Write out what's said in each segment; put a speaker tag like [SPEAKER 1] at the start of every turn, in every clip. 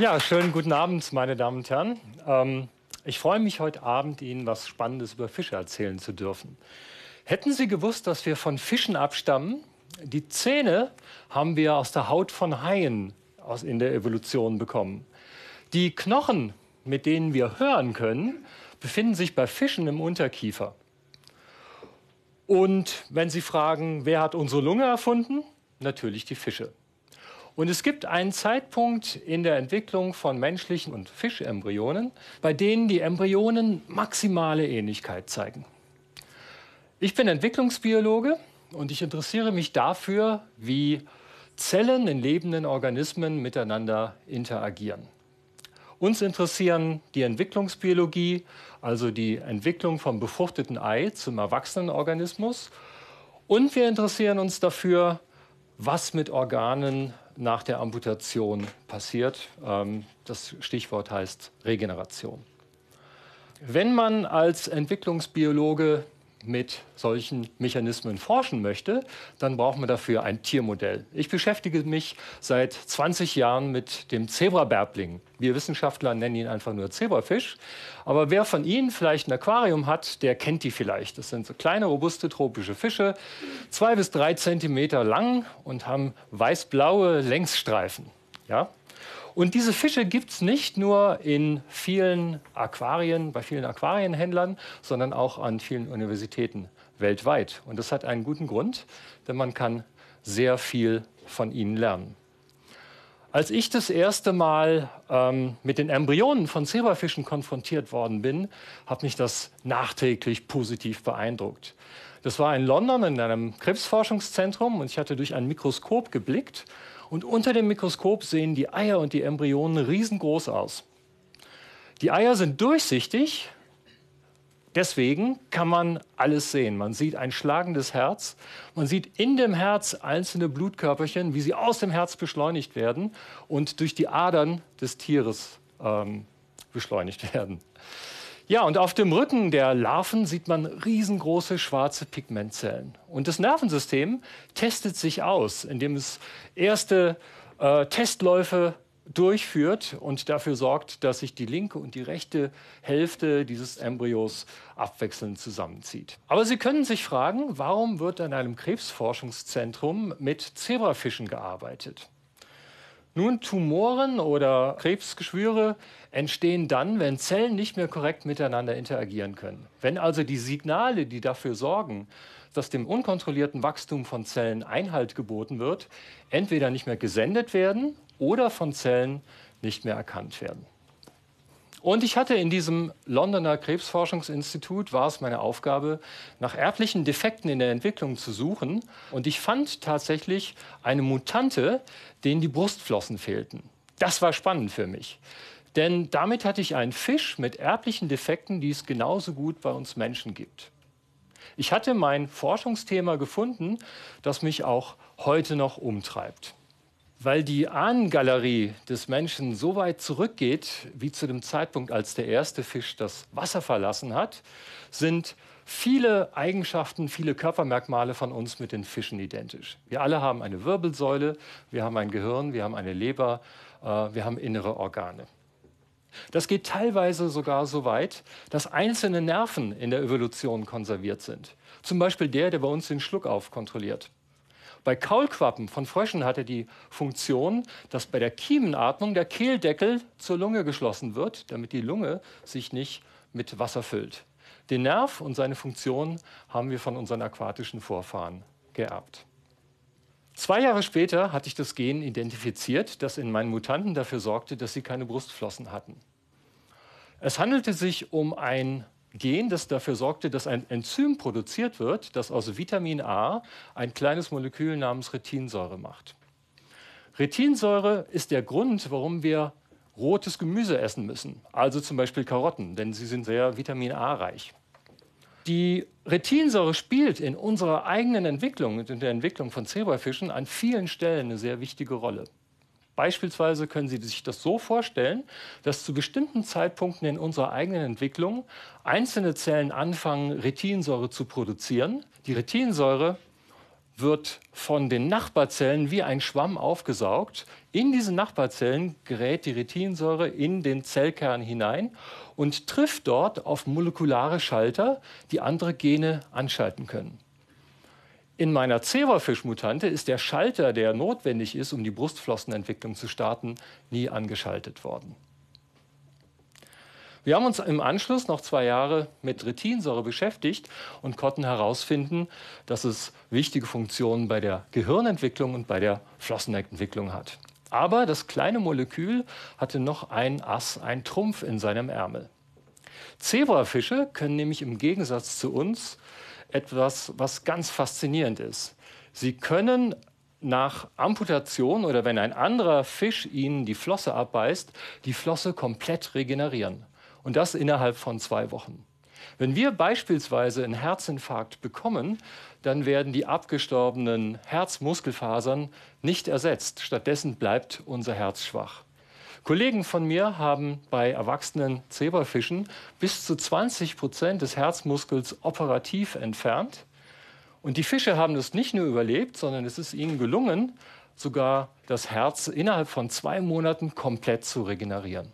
[SPEAKER 1] Ja, schönen guten Abend, meine Damen und Herren. Ähm, ich freue mich heute Abend, Ihnen was Spannendes über Fische erzählen zu dürfen. Hätten Sie gewusst, dass wir von Fischen abstammen? Die Zähne haben wir aus der Haut von Haien aus in der Evolution bekommen. Die Knochen, mit denen wir hören können, befinden sich bei Fischen im Unterkiefer. Und wenn Sie fragen, wer hat unsere Lunge erfunden? Natürlich die Fische. Und es gibt einen Zeitpunkt in der Entwicklung von menschlichen und Fischembryonen, bei denen die Embryonen maximale Ähnlichkeit zeigen. Ich bin Entwicklungsbiologe und ich interessiere mich dafür, wie Zellen in lebenden Organismen miteinander interagieren. Uns interessieren die Entwicklungsbiologie, also die Entwicklung vom befruchteten Ei zum erwachsenen Organismus. Und wir interessieren uns dafür, was mit Organen nach der Amputation passiert. Ähm, das Stichwort heißt Regeneration. Wenn man als Entwicklungsbiologe mit solchen Mechanismen forschen möchte, dann braucht man dafür ein Tiermodell. Ich beschäftige mich seit 20 Jahren mit dem Zebrabärbling. Wir Wissenschaftler nennen ihn einfach nur Zebrafisch. Aber wer von Ihnen vielleicht ein Aquarium hat, der kennt die vielleicht. Das sind so kleine, robuste tropische Fische, zwei bis drei Zentimeter lang und haben weiß-blaue Längsstreifen. Ja? Und diese Fische gibt es nicht nur in vielen Aquarien, bei vielen Aquarienhändlern, sondern auch an vielen Universitäten weltweit. Und das hat einen guten Grund, denn man kann sehr viel von ihnen lernen. Als ich das erste Mal ähm, mit den Embryonen von Zebrafischen konfrontiert worden bin, hat mich das nachträglich positiv beeindruckt. Das war in London in einem Krebsforschungszentrum und ich hatte durch ein Mikroskop geblickt und unter dem Mikroskop sehen die Eier und die Embryonen riesengroß aus. Die Eier sind durchsichtig, deswegen kann man alles sehen. Man sieht ein schlagendes Herz, man sieht in dem Herz einzelne Blutkörperchen, wie sie aus dem Herz beschleunigt werden und durch die Adern des Tieres ähm, beschleunigt werden. Ja, und auf dem Rücken der Larven sieht man riesengroße schwarze Pigmentzellen. Und das Nervensystem testet sich aus, indem es erste äh, Testläufe durchführt und dafür sorgt, dass sich die linke und die rechte Hälfte dieses Embryos abwechselnd zusammenzieht. Aber Sie können sich fragen, warum wird an einem Krebsforschungszentrum mit Zebrafischen gearbeitet? Nun, Tumoren oder Krebsgeschwüre entstehen dann, wenn Zellen nicht mehr korrekt miteinander interagieren können. Wenn also die Signale, die dafür sorgen, dass dem unkontrollierten Wachstum von Zellen Einhalt geboten wird, entweder nicht mehr gesendet werden oder von Zellen nicht mehr erkannt werden. Und ich hatte in diesem Londoner Krebsforschungsinstitut, war es meine Aufgabe, nach erblichen Defekten in der Entwicklung zu suchen. Und ich fand tatsächlich eine Mutante, denen die Brustflossen fehlten. Das war spannend für mich. Denn damit hatte ich einen Fisch mit erblichen Defekten, die es genauso gut bei uns Menschen gibt. Ich hatte mein Forschungsthema gefunden, das mich auch heute noch umtreibt weil die Ahnengalerie des Menschen so weit zurückgeht, wie zu dem Zeitpunkt, als der erste Fisch das Wasser verlassen hat, sind viele Eigenschaften, viele Körpermerkmale von uns mit den Fischen identisch. Wir alle haben eine Wirbelsäule, wir haben ein Gehirn, wir haben eine Leber, äh, wir haben innere Organe. Das geht teilweise sogar so weit, dass einzelne Nerven in der Evolution konserviert sind. Zum Beispiel der, der bei uns den Schluckauf kontrolliert. Bei Kaulquappen von Fröschen hat er die Funktion, dass bei der Kiemenatmung der Kehldeckel zur Lunge geschlossen wird, damit die Lunge sich nicht mit Wasser füllt. Den Nerv und seine Funktion haben wir von unseren aquatischen Vorfahren geerbt. Zwei Jahre später hatte ich das Gen identifiziert, das in meinen Mutanten dafür sorgte, dass sie keine Brustflossen hatten. Es handelte sich um ein Gen, das dafür sorgte, dass ein Enzym produziert wird, das aus Vitamin A ein kleines Molekül namens Retinsäure macht. Retinsäure ist der Grund, warum wir rotes Gemüse essen müssen, also zum Beispiel Karotten, denn sie sind sehr Vitamin A reich. Die Retinsäure spielt in unserer eigenen Entwicklung und in der Entwicklung von Zebrafischen an vielen Stellen eine sehr wichtige Rolle. Beispielsweise können Sie sich das so vorstellen, dass zu bestimmten Zeitpunkten in unserer eigenen Entwicklung einzelne Zellen anfangen, Retinsäure zu produzieren. Die Retinsäure wird von den Nachbarzellen wie ein Schwamm aufgesaugt. In diese Nachbarzellen gerät die Retinsäure in den Zellkern hinein und trifft dort auf molekulare Schalter, die andere Gene anschalten können. In meiner Zebrafischmutante ist der Schalter, der notwendig ist, um die Brustflossenentwicklung zu starten, nie angeschaltet worden. Wir haben uns im Anschluss noch zwei Jahre mit Retinsäure beschäftigt und konnten herausfinden, dass es wichtige Funktionen bei der Gehirnentwicklung und bei der Flossenentwicklung hat. Aber das kleine Molekül hatte noch ein Ass, ein Trumpf in seinem Ärmel. Zebrafische können nämlich im Gegensatz zu uns etwas, was ganz faszinierend ist. Sie können nach Amputation oder wenn ein anderer Fisch ihnen die Flosse abbeißt, die Flosse komplett regenerieren. Und das innerhalb von zwei Wochen. Wenn wir beispielsweise einen Herzinfarkt bekommen, dann werden die abgestorbenen Herzmuskelfasern nicht ersetzt. Stattdessen bleibt unser Herz schwach. Kollegen von mir haben bei erwachsenen Zebrafischen bis zu 20 Prozent des Herzmuskels operativ entfernt. Und die Fische haben das nicht nur überlebt, sondern es ist ihnen gelungen, sogar das Herz innerhalb von zwei Monaten komplett zu regenerieren.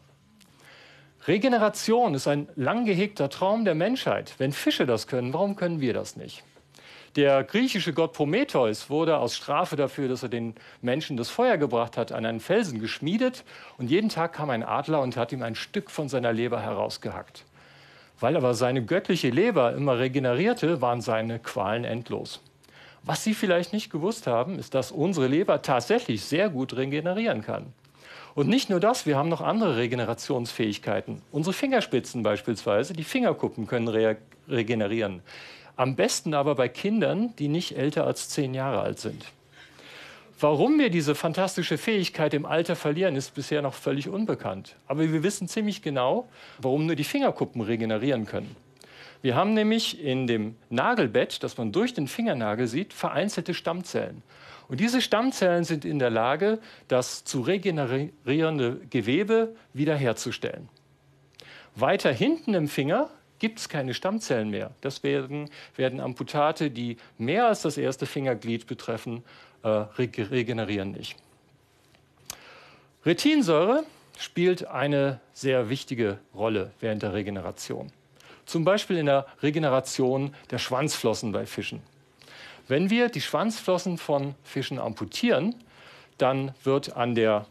[SPEAKER 1] Regeneration ist ein lang gehegter Traum der Menschheit. Wenn Fische das können, warum können wir das nicht? Der griechische Gott Prometheus wurde aus Strafe dafür, dass er den Menschen das Feuer gebracht hat, an einen Felsen geschmiedet. Und jeden Tag kam ein Adler und hat ihm ein Stück von seiner Leber herausgehackt. Weil aber seine göttliche Leber immer regenerierte, waren seine Qualen endlos. Was Sie vielleicht nicht gewusst haben, ist, dass unsere Leber tatsächlich sehr gut regenerieren kann. Und nicht nur das, wir haben noch andere Regenerationsfähigkeiten. Unsere Fingerspitzen beispielsweise, die Fingerkuppen können re regenerieren. Am besten aber bei Kindern, die nicht älter als zehn Jahre alt sind. Warum wir diese fantastische Fähigkeit im Alter verlieren, ist bisher noch völlig unbekannt. Aber wir wissen ziemlich genau, warum nur die Fingerkuppen regenerieren können. Wir haben nämlich in dem Nagelbett, das man durch den Fingernagel sieht, vereinzelte Stammzellen. Und diese Stammzellen sind in der Lage, das zu regenerierende Gewebe wiederherzustellen. Weiter hinten im Finger gibt es keine Stammzellen mehr. Das werden, werden Amputate, die mehr als das erste Fingerglied betreffen, äh, regenerieren nicht. Retinsäure spielt eine sehr wichtige Rolle während der Regeneration. Zum Beispiel in der Regeneration der Schwanzflossen bei Fischen. Wenn wir die Schwanzflossen von Fischen amputieren, dann wird an der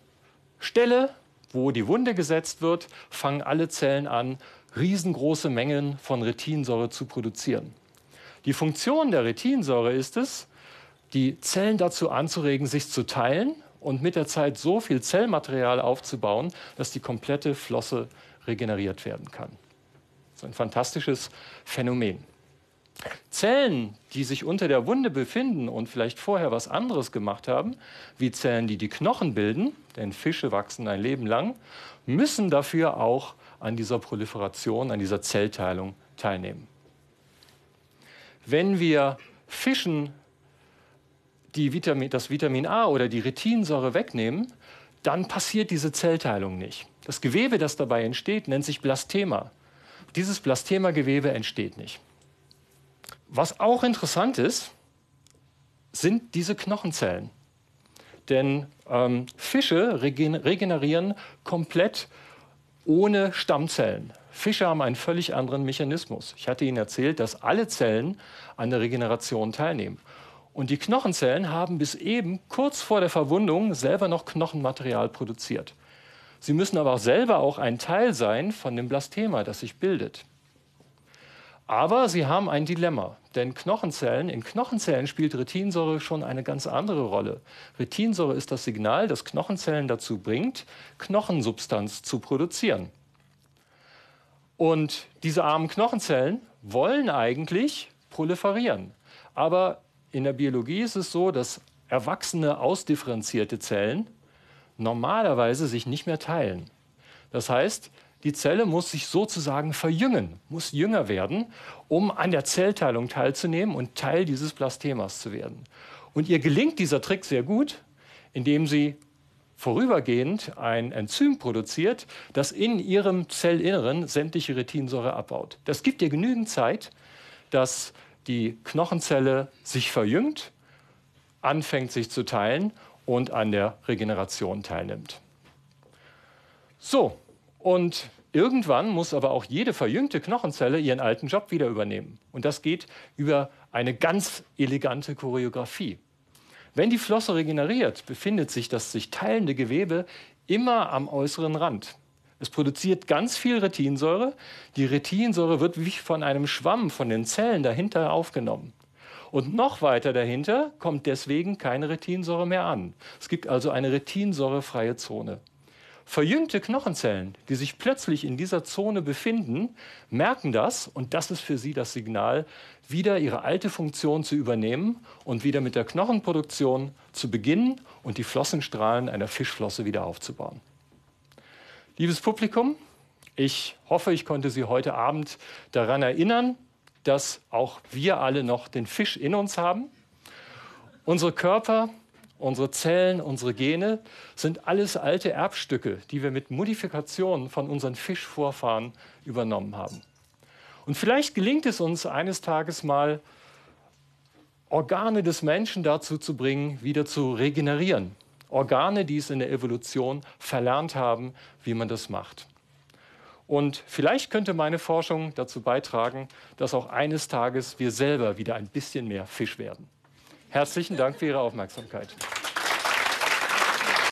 [SPEAKER 1] Stelle, wo die Wunde gesetzt wird, fangen alle Zellen an, riesengroße Mengen von Retinsäure zu produzieren. Die Funktion der Retinsäure ist es, die Zellen dazu anzuregen, sich zu teilen und mit der Zeit so viel Zellmaterial aufzubauen, dass die komplette Flosse regeneriert werden kann. Das ist ein fantastisches Phänomen. Zellen, die sich unter der Wunde befinden und vielleicht vorher was anderes gemacht haben, wie Zellen, die die Knochen bilden, denn Fische wachsen ein Leben lang, müssen dafür auch an dieser Proliferation, an dieser Zellteilung teilnehmen. Wenn wir Fischen Vitamin, das Vitamin A oder die Retinsäure wegnehmen, dann passiert diese Zellteilung nicht. Das Gewebe, das dabei entsteht, nennt sich Blastema. Dieses Blastema-Gewebe entsteht nicht. Was auch interessant ist, sind diese Knochenzellen. Denn ähm, Fische regenerieren komplett ohne Stammzellen. Fische haben einen völlig anderen Mechanismus. Ich hatte Ihnen erzählt, dass alle Zellen an der Regeneration teilnehmen. Und die Knochenzellen haben bis eben kurz vor der Verwundung selber noch Knochenmaterial produziert. Sie müssen aber auch selber auch ein Teil sein von dem Blastema, das sich bildet. Aber sie haben ein Dilemma, denn Knochenzellen, in Knochenzellen spielt Retinsäure schon eine ganz andere Rolle. Retinsäure ist das Signal, das Knochenzellen dazu bringt, Knochensubstanz zu produzieren. Und diese armen Knochenzellen wollen eigentlich proliferieren. Aber in der Biologie ist es so, dass erwachsene, ausdifferenzierte Zellen normalerweise sich nicht mehr teilen. Das heißt, die Zelle muss sich sozusagen verjüngen, muss jünger werden, um an der Zellteilung teilzunehmen und Teil dieses Blastemas zu werden. Und ihr gelingt dieser Trick sehr gut, indem sie vorübergehend ein Enzym produziert, das in ihrem Zellinneren sämtliche Retinsäure abbaut. Das gibt ihr genügend Zeit, dass die Knochenzelle sich verjüngt, anfängt sich zu teilen und an der Regeneration teilnimmt. So, und irgendwann muss aber auch jede verjüngte Knochenzelle ihren alten Job wieder übernehmen. Und das geht über eine ganz elegante Choreografie. Wenn die Flosse regeneriert, befindet sich das sich teilende Gewebe immer am äußeren Rand. Es produziert ganz viel Retinsäure. Die Retinsäure wird wie von einem Schwamm von den Zellen dahinter aufgenommen. Und noch weiter dahinter kommt deswegen keine Retinsäure mehr an. Es gibt also eine retinsäurefreie Zone. Verjüngte Knochenzellen, die sich plötzlich in dieser Zone befinden, merken das und das ist für sie das Signal, wieder ihre alte Funktion zu übernehmen und wieder mit der Knochenproduktion zu beginnen und die Flossenstrahlen einer Fischflosse wieder aufzubauen. Liebes Publikum, ich hoffe, ich konnte Sie heute Abend daran erinnern, dass auch wir alle noch den Fisch in uns haben. Unsere Körper, unsere Zellen, unsere Gene sind alles alte Erbstücke, die wir mit Modifikationen von unseren Fischvorfahren übernommen haben. Und vielleicht gelingt es uns eines Tages mal, Organe des Menschen dazu zu bringen, wieder zu regenerieren. Organe, die es in der Evolution verlernt haben, wie man das macht. Und vielleicht könnte meine Forschung dazu beitragen, dass auch eines Tages wir selber wieder ein bisschen mehr Fisch werden. Herzlichen Dank für Ihre Aufmerksamkeit.